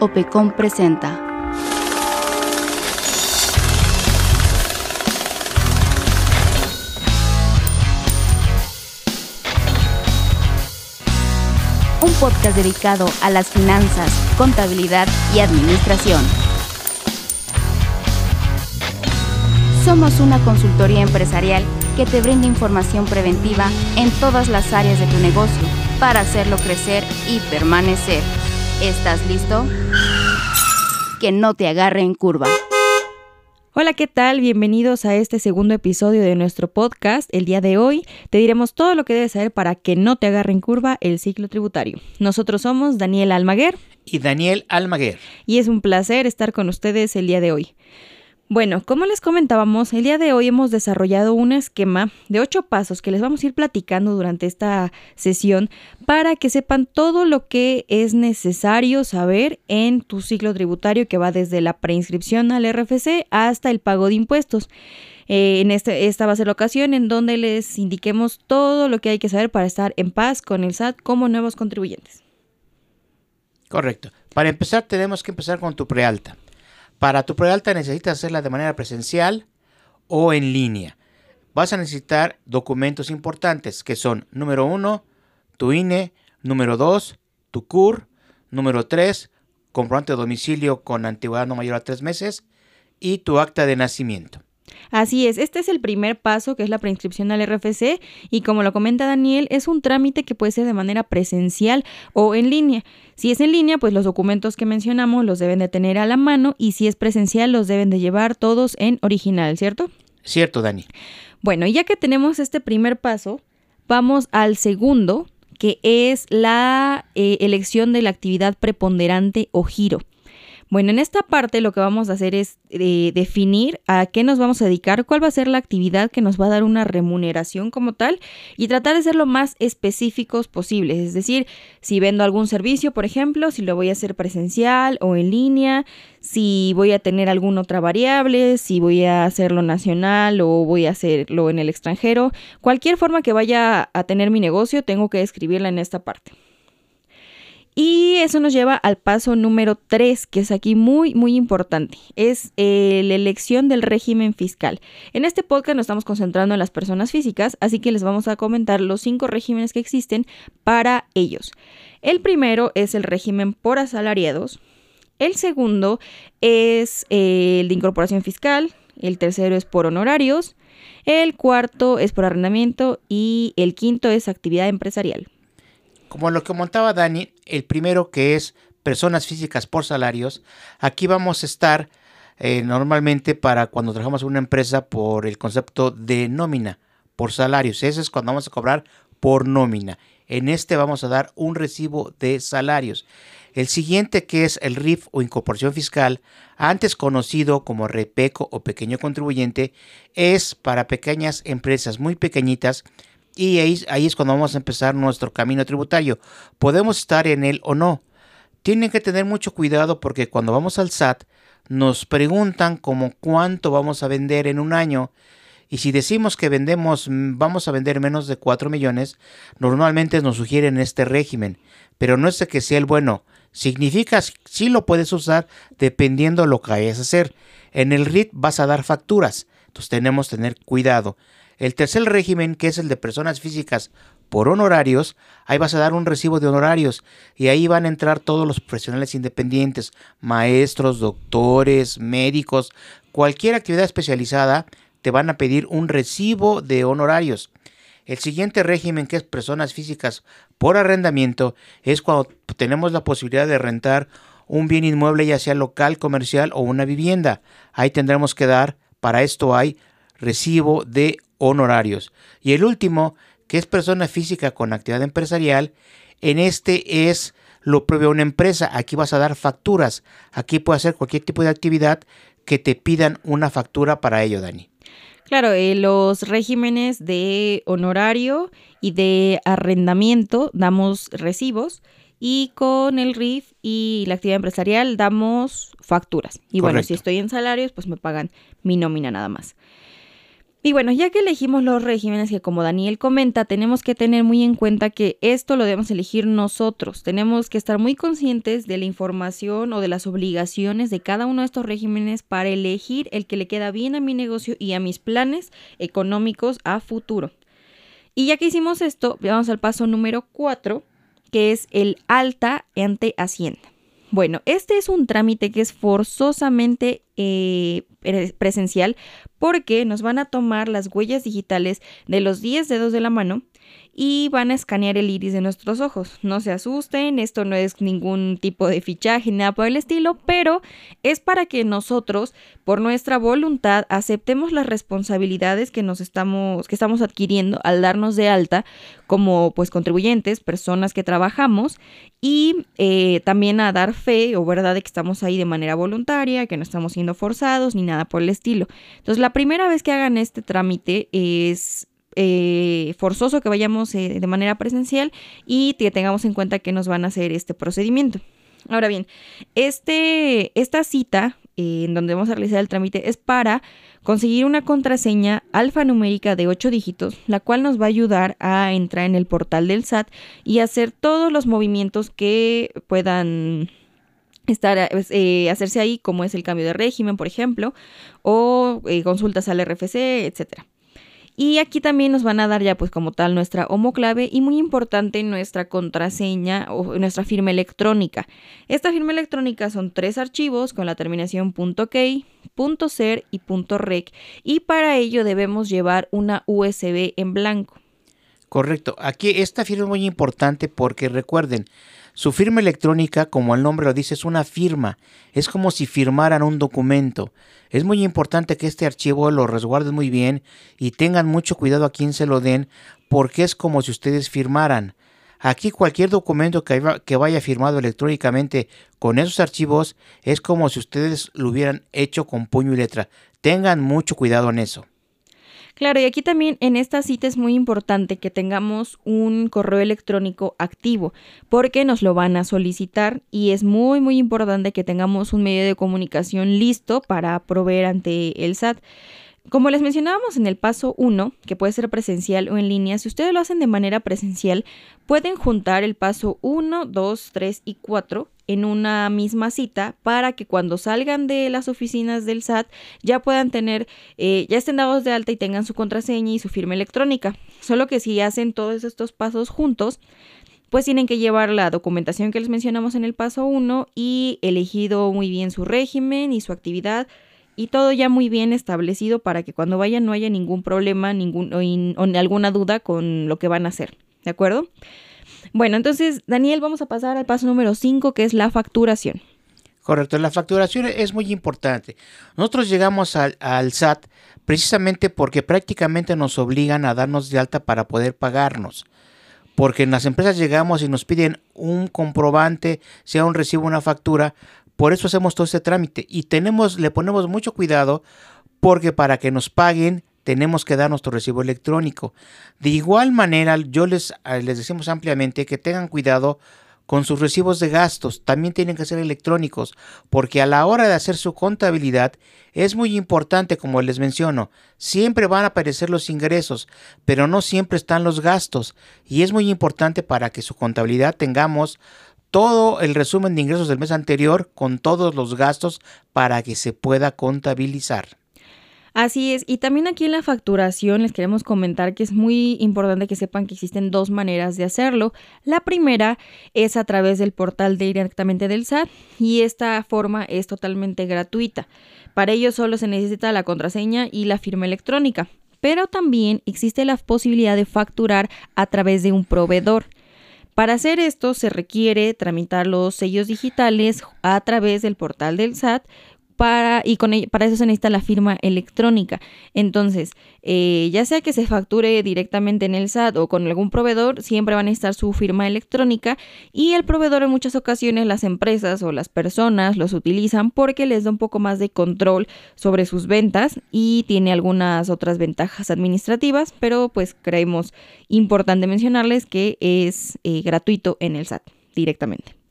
OPECOM presenta. Un podcast dedicado a las finanzas, contabilidad y administración. Somos una consultoría empresarial que te brinda información preventiva en todas las áreas de tu negocio para hacerlo crecer y permanecer. ¿Estás listo? Que no te agarre en curva. Hola, ¿qué tal? Bienvenidos a este segundo episodio de nuestro podcast. El día de hoy te diremos todo lo que debes saber para que no te agarre en curva el ciclo tributario. Nosotros somos Daniel Almaguer y Daniel Almaguer. Y es un placer estar con ustedes el día de hoy. Bueno, como les comentábamos, el día de hoy hemos desarrollado un esquema de ocho pasos que les vamos a ir platicando durante esta sesión para que sepan todo lo que es necesario saber en tu ciclo tributario que va desde la preinscripción al RFC hasta el pago de impuestos. Eh, en este, esta va a ser la ocasión en donde les indiquemos todo lo que hay que saber para estar en paz con el SAT como nuevos contribuyentes. Correcto. Para empezar tenemos que empezar con tu prealta. Para tu prealta necesitas hacerla de manera presencial o en línea. Vas a necesitar documentos importantes que son número uno, tu INE, número dos, tu CUR, número tres, comprobante de domicilio con antigüedad no mayor a tres meses y tu acta de nacimiento. Así es, este es el primer paso que es la preinscripción al RFC y como lo comenta Daniel, es un trámite que puede ser de manera presencial o en línea. Si es en línea, pues los documentos que mencionamos los deben de tener a la mano y si es presencial los deben de llevar todos en original, ¿cierto? Cierto, Dani. Bueno, y ya que tenemos este primer paso, vamos al segundo, que es la eh, elección de la actividad preponderante o giro. Bueno, en esta parte lo que vamos a hacer es eh, definir a qué nos vamos a dedicar, cuál va a ser la actividad que nos va a dar una remuneración como tal y tratar de ser lo más específicos posibles. Es decir, si vendo algún servicio, por ejemplo, si lo voy a hacer presencial o en línea, si voy a tener alguna otra variable, si voy a hacerlo nacional o voy a hacerlo en el extranjero, cualquier forma que vaya a tener mi negocio, tengo que escribirla en esta parte. Y eso nos lleva al paso número 3, que es aquí muy, muy importante. Es eh, la elección del régimen fiscal. En este podcast nos estamos concentrando en las personas físicas, así que les vamos a comentar los cinco regímenes que existen para ellos. El primero es el régimen por asalariados. El segundo es eh, el de incorporación fiscal. El tercero es por honorarios. El cuarto es por arrendamiento. Y el quinto es actividad empresarial. Como lo que montaba Dani, el primero que es personas físicas por salarios, aquí vamos a estar eh, normalmente para cuando trabajamos en una empresa por el concepto de nómina, por salarios. Ese es cuando vamos a cobrar por nómina. En este vamos a dar un recibo de salarios. El siguiente que es el RIF o incorporación fiscal, antes conocido como REPECO o pequeño contribuyente, es para pequeñas empresas muy pequeñitas y ahí, es cuando vamos a empezar nuestro camino tributario. Podemos estar en él o no. Tienen que tener mucho cuidado porque cuando vamos al SAT nos preguntan como cuánto vamos a vender en un año. Y si decimos que vendemos, mm, vamos a vender menos de 4 millones, normalmente nos sugieren este régimen. Pero no es que sea el bueno. Significa si lo puedes usar dependiendo lo que vayas a hacer. En el RIT vas a dar facturas. Entonces tenemos que tener cuidado. El tercer régimen, que es el de personas físicas por honorarios, ahí vas a dar un recibo de honorarios y ahí van a entrar todos los profesionales independientes, maestros, doctores, médicos, cualquier actividad especializada, te van a pedir un recibo de honorarios. El siguiente régimen, que es personas físicas por arrendamiento, es cuando tenemos la posibilidad de rentar un bien inmueble, ya sea local, comercial o una vivienda. Ahí tendremos que dar, para esto hay recibo de honorarios. Y el último, que es persona física con actividad empresarial, en este es lo propio una empresa. Aquí vas a dar facturas. Aquí puede hacer cualquier tipo de actividad que te pidan una factura para ello, Dani. Claro, eh, los regímenes de honorario y de arrendamiento damos recibos y con el RIF y la actividad empresarial damos facturas. Y bueno, si estoy en salarios, pues me pagan mi nómina nada más. Y bueno, ya que elegimos los regímenes que como Daniel comenta, tenemos que tener muy en cuenta que esto lo debemos elegir nosotros. Tenemos que estar muy conscientes de la información o de las obligaciones de cada uno de estos regímenes para elegir el que le queda bien a mi negocio y a mis planes económicos a futuro. Y ya que hicimos esto, vamos al paso número 4, que es el alta ante Hacienda. Bueno, este es un trámite que es forzosamente eh, presencial porque nos van a tomar las huellas digitales de los 10 dedos de la mano y van a escanear el iris de nuestros ojos. No se asusten, esto no es ningún tipo de fichaje ni nada por el estilo, pero es para que nosotros, por nuestra voluntad, aceptemos las responsabilidades que nos estamos, que estamos adquiriendo al darnos de alta como pues contribuyentes, personas que trabajamos y eh, también a dar fe o verdad de que estamos ahí de manera voluntaria, que no estamos siendo forzados ni nada por el estilo. Entonces, la primera vez que hagan este trámite es eh, forzoso que vayamos eh, de manera presencial y que tengamos en cuenta que nos van a hacer este procedimiento. Ahora bien, este, esta cita eh, en donde vamos a realizar el trámite es para conseguir una contraseña alfanumérica de 8 dígitos, la cual nos va a ayudar a entrar en el portal del SAT y hacer todos los movimientos que puedan estar hacerse ahí, como es el cambio de régimen, por ejemplo, o consultas al RFC, etcétera. Y aquí también nos van a dar ya pues como tal nuestra homoclave y muy importante nuestra contraseña o nuestra firma electrónica. Esta firma electrónica son tres archivos con la terminación .key, .ser y .rec y para ello debemos llevar una USB en blanco. Correcto. Aquí esta firma es muy importante porque recuerden, su firma electrónica, como el nombre lo dice, es una firma. Es como si firmaran un documento. Es muy importante que este archivo lo resguarden muy bien y tengan mucho cuidado a quien se lo den porque es como si ustedes firmaran. Aquí cualquier documento que, vaya firmado electrónicamente con esos archivos es como si ustedes lo hubieran hecho con puño y letra. Tengan mucho cuidado en eso. Claro, y aquí también en esta cita es muy importante que tengamos un correo electrónico activo porque nos lo van a solicitar y es muy muy importante que tengamos un medio de comunicación listo para proveer ante el SAT. Como les mencionábamos en el paso 1, que puede ser presencial o en línea, si ustedes lo hacen de manera presencial, pueden juntar el paso 1, 2, 3 y 4 en una misma cita para que cuando salgan de las oficinas del SAT ya puedan tener, eh, ya estén dados de alta y tengan su contraseña y su firma electrónica. Solo que si hacen todos estos pasos juntos, pues tienen que llevar la documentación que les mencionamos en el paso 1 y elegido muy bien su régimen y su actividad y todo ya muy bien establecido para que cuando vayan no haya ningún problema ningún, o, alguna duda con lo que van a hacer. ¿De acuerdo? Bueno, entonces, Daniel, vamos a pasar al paso número 5, que es la facturación. Correcto, la facturación es muy importante. Nosotros llegamos al, SAT precisamente porque prácticamente nos obligan a darnos de alta para poder pagarnos. Porque en las empresas llegamos y nos piden un comprobante, sea un recibo, una factura, por eso hacemos todo este trámite y tenemos, le ponemos mucho cuidado porque para que nos paguen tenemos que dar nuestro recibo electrónico. De igual manera, yo les, les decimos ampliamente que tengan cuidado con sus recibos de gastos. También tienen que ser electrónicos, porque a la hora de hacer su contabilidad es muy importante, como les menciono, siempre van a aparecer los ingresos, pero no siempre están los gastos. Y es muy importante para que su contabilidad tengamos todo el resumen de ingresos del mes anterior con todos los gastos para que se pueda contabilizar. Así es, y también aquí en la facturación les queremos comentar que es muy importante que sepan que existen dos maneras de hacerlo. La primera es a través del portal directamente del SAT y esta forma es totalmente gratuita. Para ello solo se necesita la contraseña y la firma electrónica, pero también existe la posibilidad de facturar a través de un proveedor. Para hacer esto se requiere tramitar los sellos digitales a través del portal del SAT para, y con para eso se necesita la firma electrónica. Entonces, eh, ya sea que se facture directamente en el SAT o con algún proveedor, siempre van a necesitar su firma electrónica y el proveedor en muchas ocasiones las empresas o las personas los utilizan porque les da un poco más de control sobre sus ventas y tiene algunas otras ventajas administrativas, pero pues creemos importante mencionarles que es eh, gratuito en el SAT directamente.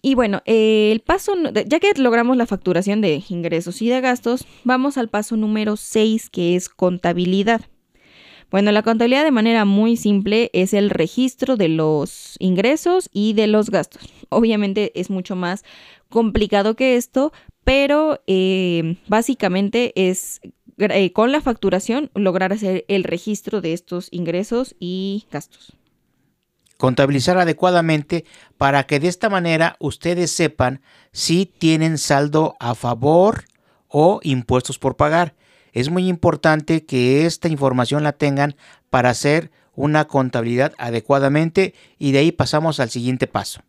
Y bueno, el paso, ya que logramos la facturación de ingresos y de gastos, vamos al paso número 6, que es contabilidad. Bueno, la contabilidad de manera muy simple es el registro de los ingresos y de los gastos. Obviamente es mucho más complicado que esto, pero eh, básicamente es eh, con la facturación lograr hacer el registro de estos ingresos y gastos. Contabilizar adecuadamente para que de esta manera ustedes sepan si tienen saldo a favor o impuestos por pagar. Es muy importante que esta información la tengan para hacer una contabilidad adecuadamente y de ahí pasamos al siguiente paso.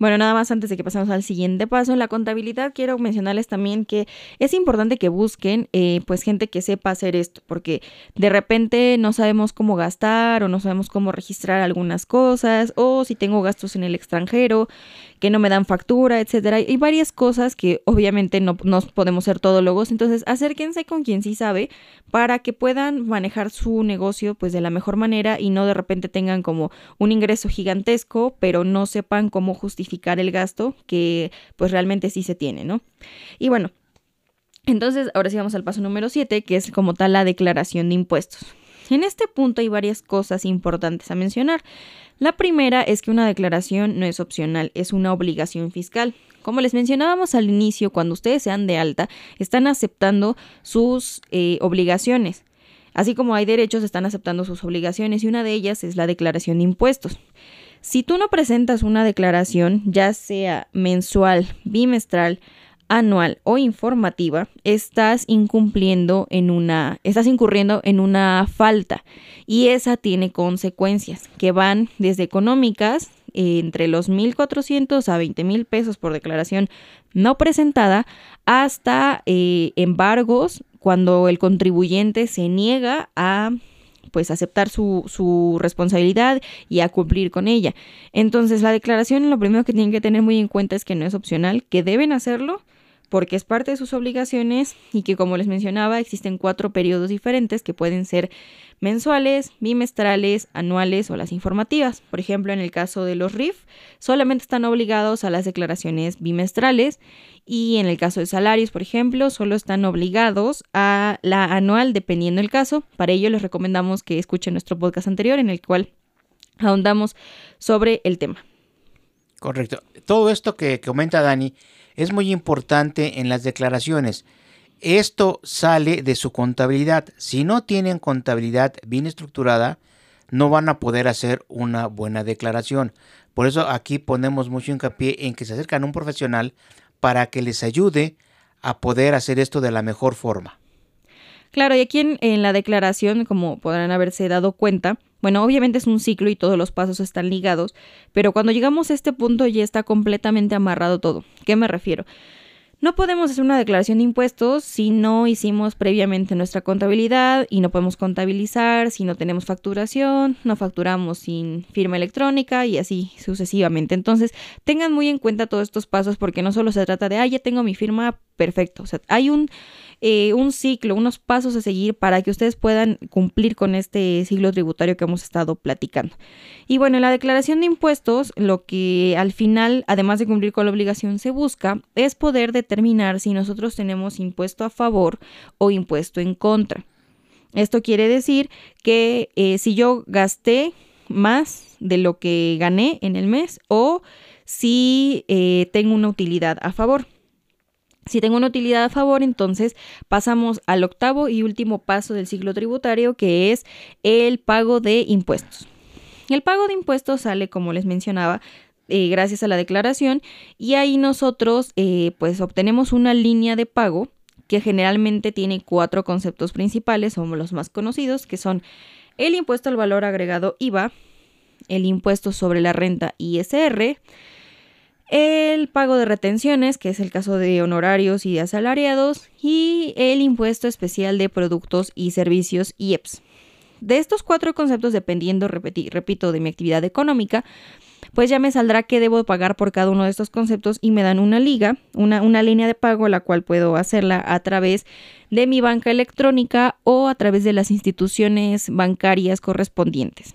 Bueno, nada más antes de que pasemos al siguiente paso en la contabilidad, quiero mencionarles también que es importante que busquen eh, pues gente que sepa hacer esto, porque de repente no sabemos cómo gastar o no sabemos cómo registrar algunas cosas, o si tengo gastos en el extranjero que no me dan factura, etcétera. Hay varias cosas que obviamente no, no podemos ser todólogos, entonces acérquense con quien sí sabe para que puedan manejar su negocio pues de la mejor manera y no de repente tengan como un ingreso gigantesco, pero no sepan cómo justificar el gasto que pues realmente sí se tiene, ¿no? Y bueno, entonces ahora sí vamos al paso número 7, que es como tal la declaración de impuestos. En este punto hay varias cosas importantes a mencionar. La primera es que una declaración no es opcional, es una obligación fiscal. Como les mencionábamos al inicio, cuando ustedes sean de alta, están aceptando sus eh, obligaciones. Así como hay derechos, están aceptando sus obligaciones y una de ellas es la declaración de impuestos. Si tú no presentas una declaración, ya sea mensual, bimestral, anual o informativa, estás incumpliendo en una, estás incurriendo en una falta. Y esa tiene consecuencias que van desde económicas eh, entre los 1.400 a 20.000 pesos por declaración no presentada hasta eh, embargos cuando el contribuyente se niega a pues aceptar su, su, responsabilidad y a cumplir con ella. Entonces la declaración lo primero que tienen que tener muy en cuenta es que no es opcional, que deben hacerlo porque es parte de sus obligaciones y que como les mencionaba existen cuatro periodos diferentes que pueden ser mensuales, bimestrales, anuales o las informativas. Por ejemplo, en el caso de los RIF, solamente están obligados a las declaraciones bimestrales y en el caso de salarios, por ejemplo, solo están obligados a la anual dependiendo del caso. Para ello les recomendamos que escuchen nuestro podcast anterior en el cual ahondamos sobre el tema. Correcto. Todo esto que comenta Dani es muy importante en las declaraciones. Esto sale de su contabilidad. Si no tienen contabilidad bien estructurada, no van a poder hacer una buena declaración. Por eso aquí ponemos mucho hincapié en que se acercan a un profesional para que les ayude a poder hacer esto de la mejor forma. Claro, y aquí en, la declaración, como podrán haberse dado cuenta, bueno, obviamente es un ciclo y todos los pasos están ligados, pero cuando llegamos a este punto ya está completamente amarrado todo. ¿Qué me refiero? No podemos hacer una declaración de impuestos si no hicimos previamente nuestra contabilidad y no podemos contabilizar si no tenemos facturación, no facturamos sin firma electrónica y así sucesivamente. Entonces, tengan muy en cuenta todos estos pasos porque no solo se trata de, ah, ya tengo mi firma, perfecto. O sea, hay un eh, un ciclo, unos pasos a seguir para que ustedes puedan cumplir con este ciclo tributario que hemos estado platicando. Y bueno, en la declaración de impuestos, lo que al final, además de cumplir con la obligación, se busca es poder determinar si nosotros tenemos impuesto a favor o impuesto en contra. Esto quiere decir que eh, si yo gasté más de lo que gané en el mes o si eh, tengo una utilidad a favor. Si tengo una utilidad a favor, entonces pasamos al octavo y último paso del ciclo tributario, que es el pago de impuestos. El pago de impuestos sale, como les mencionaba, eh, gracias a la declaración y ahí nosotros eh, pues obtenemos una línea de pago que generalmente tiene cuatro conceptos principales, somos los más conocidos, que son el impuesto al valor agregado IVA, el impuesto sobre la renta ISR, el pago de retenciones, que es el caso de honorarios y de asalariados, y el impuesto especial de productos y servicios IEPS. De estos cuatro conceptos, dependiendo, repito, de mi actividad económica, pues ya me saldrá qué debo pagar por cada uno de estos conceptos y me dan una liga, una, una línea de pago, la cual puedo hacerla a través de mi banca electrónica o a través de las instituciones bancarias correspondientes.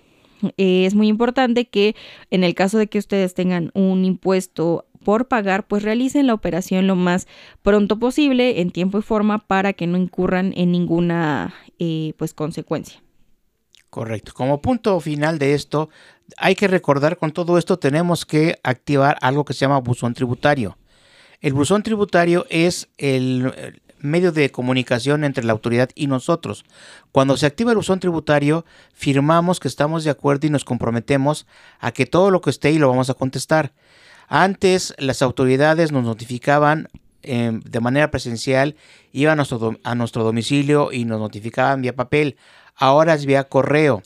Eh, es muy importante que en el caso de que ustedes tengan un impuesto por pagar, pues realicen la operación lo más pronto posible, en tiempo y forma, para que no incurran en ninguna eh, pues consecuencia. Correcto. Como punto final de esto, hay que recordar con todo esto tenemos que activar algo que se llama buzón tributario. El buzón tributario es el medio de comunicación entre la autoridad y nosotros. Cuando se activa el buzón tributario, firmamos que estamos de acuerdo y nos comprometemos a que todo lo que esté ahí lo vamos a contestar. Antes las autoridades nos notificaban em, de manera presencial, iban a nuestro, a nuestro domicilio y nos notificaban vía papel. Ahora es vía correo.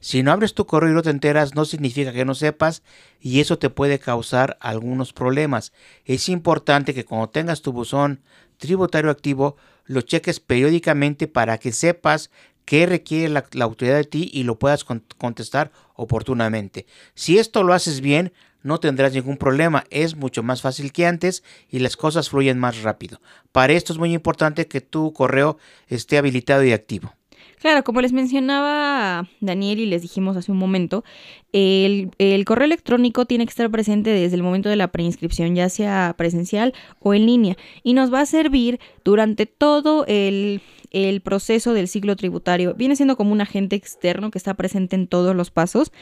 Si no abres tu correo y no te enteras, no significa que no sepas y eso te puede causar algunos problemas. Es importante que cuando tengas tu buzón tributario activo, lo cheques periódicamente para que sepas qué requiere la, autoridad de ti y lo puedas contestar oportunamente. Si esto lo haces bien, no tendrás ningún problema, es mucho más fácil que antes y las cosas fluyen más rápido. Para esto es muy importante que tu correo esté habilitado y activo. Claro, como les mencionaba Daniel y les dijimos hace un momento, el, el, correo electrónico tiene que estar presente desde el momento de la preinscripción, ya sea presencial o en línea, y nos va a servir durante todo el el proceso del ciclo tributario. Viene siendo como un agente externo que está presente en todos los pasos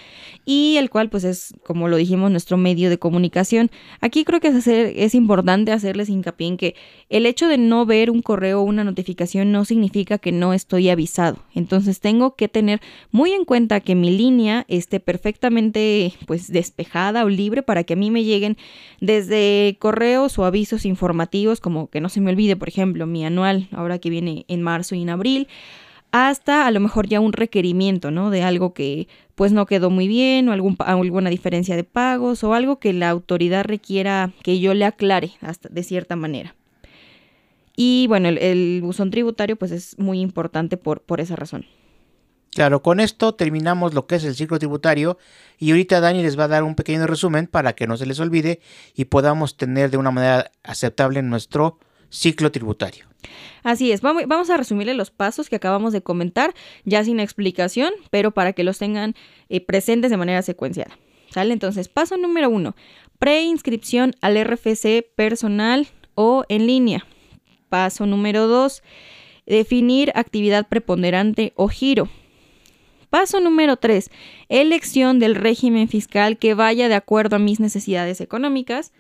y el cual pues es, como lo dijimos, nuestro medio de comunicación. Aquí creo que es, hacer, es importante hacerles hincapié en que el hecho de no ver un correo o una notificación no significa que no estoy avisado. Entonces tengo que tener muy en cuenta que mi línea esté perfectamente pues despejada o libre para que a mí me lleguen desde correos o avisos informativos como que no se me olvide, por ejemplo, mi anual ahora que viene en marzo marzo y en abril, hasta a lo mejor ya un requerimiento, ¿no? De algo que pues no quedó muy bien o alguna diferencia de pagos o algo que la autoridad requiera que yo le aclare hasta de cierta manera. Y bueno, el, buzón tributario pues es muy importante por, por esa razón. Claro, con esto terminamos lo que es el ciclo tributario y ahorita Dani les va a dar un pequeño resumen para que no se les olvide y podamos tener de una manera aceptable nuestro ciclo tributario. Así es, vamos a resumirle los pasos que acabamos de comentar, ya sin explicación, pero para que los tengan eh, presentes de manera secuenciada. ¿Sale? Entonces, paso número uno, preinscripción al RFC personal o en línea. Paso número dos, definir actividad preponderante o giro. Paso número tres, elección del régimen fiscal que vaya de acuerdo a mis necesidades económicas.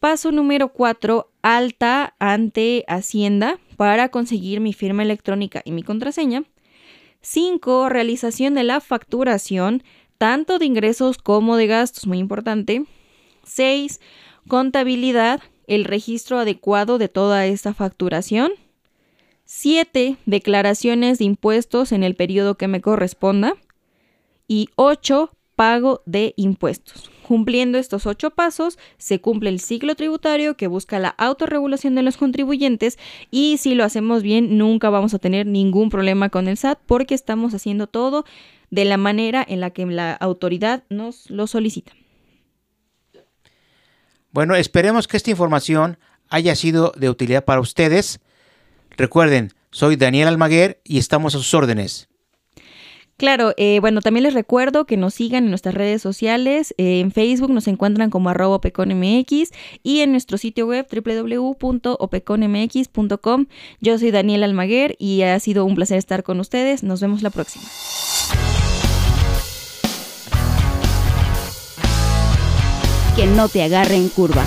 Paso número 4, alta ante Hacienda para conseguir mi firma electrónica y mi contraseña. 5. Realización de la facturación, tanto de ingresos como de gastos, muy importante. 6. Contabilidad, el registro adecuado de toda esta facturación. 7. Declaraciones de impuestos en el periodo que me corresponda. Y 8. Pago de impuestos. Cumpliendo estos ocho pasos, se cumple el ciclo tributario que busca la autorregulación de los contribuyentes y si lo hacemos bien, nunca vamos a tener ningún problema con el SAT porque estamos haciendo todo de la manera en la que la autoridad nos lo solicita. Bueno, esperemos que esta información haya sido de utilidad para ustedes. Recuerden, soy Daniel Almaguer y estamos a sus órdenes. Claro, eh, bueno, también les recuerdo que nos sigan en nuestras redes sociales. Eh, en Facebook nos encuentran como arroba opeconmx y en nuestro sitio web www.opeconmx.com. Yo soy Daniel Almaguer y ha sido un placer estar con ustedes. Nos vemos la próxima. Que no te agarre en curva.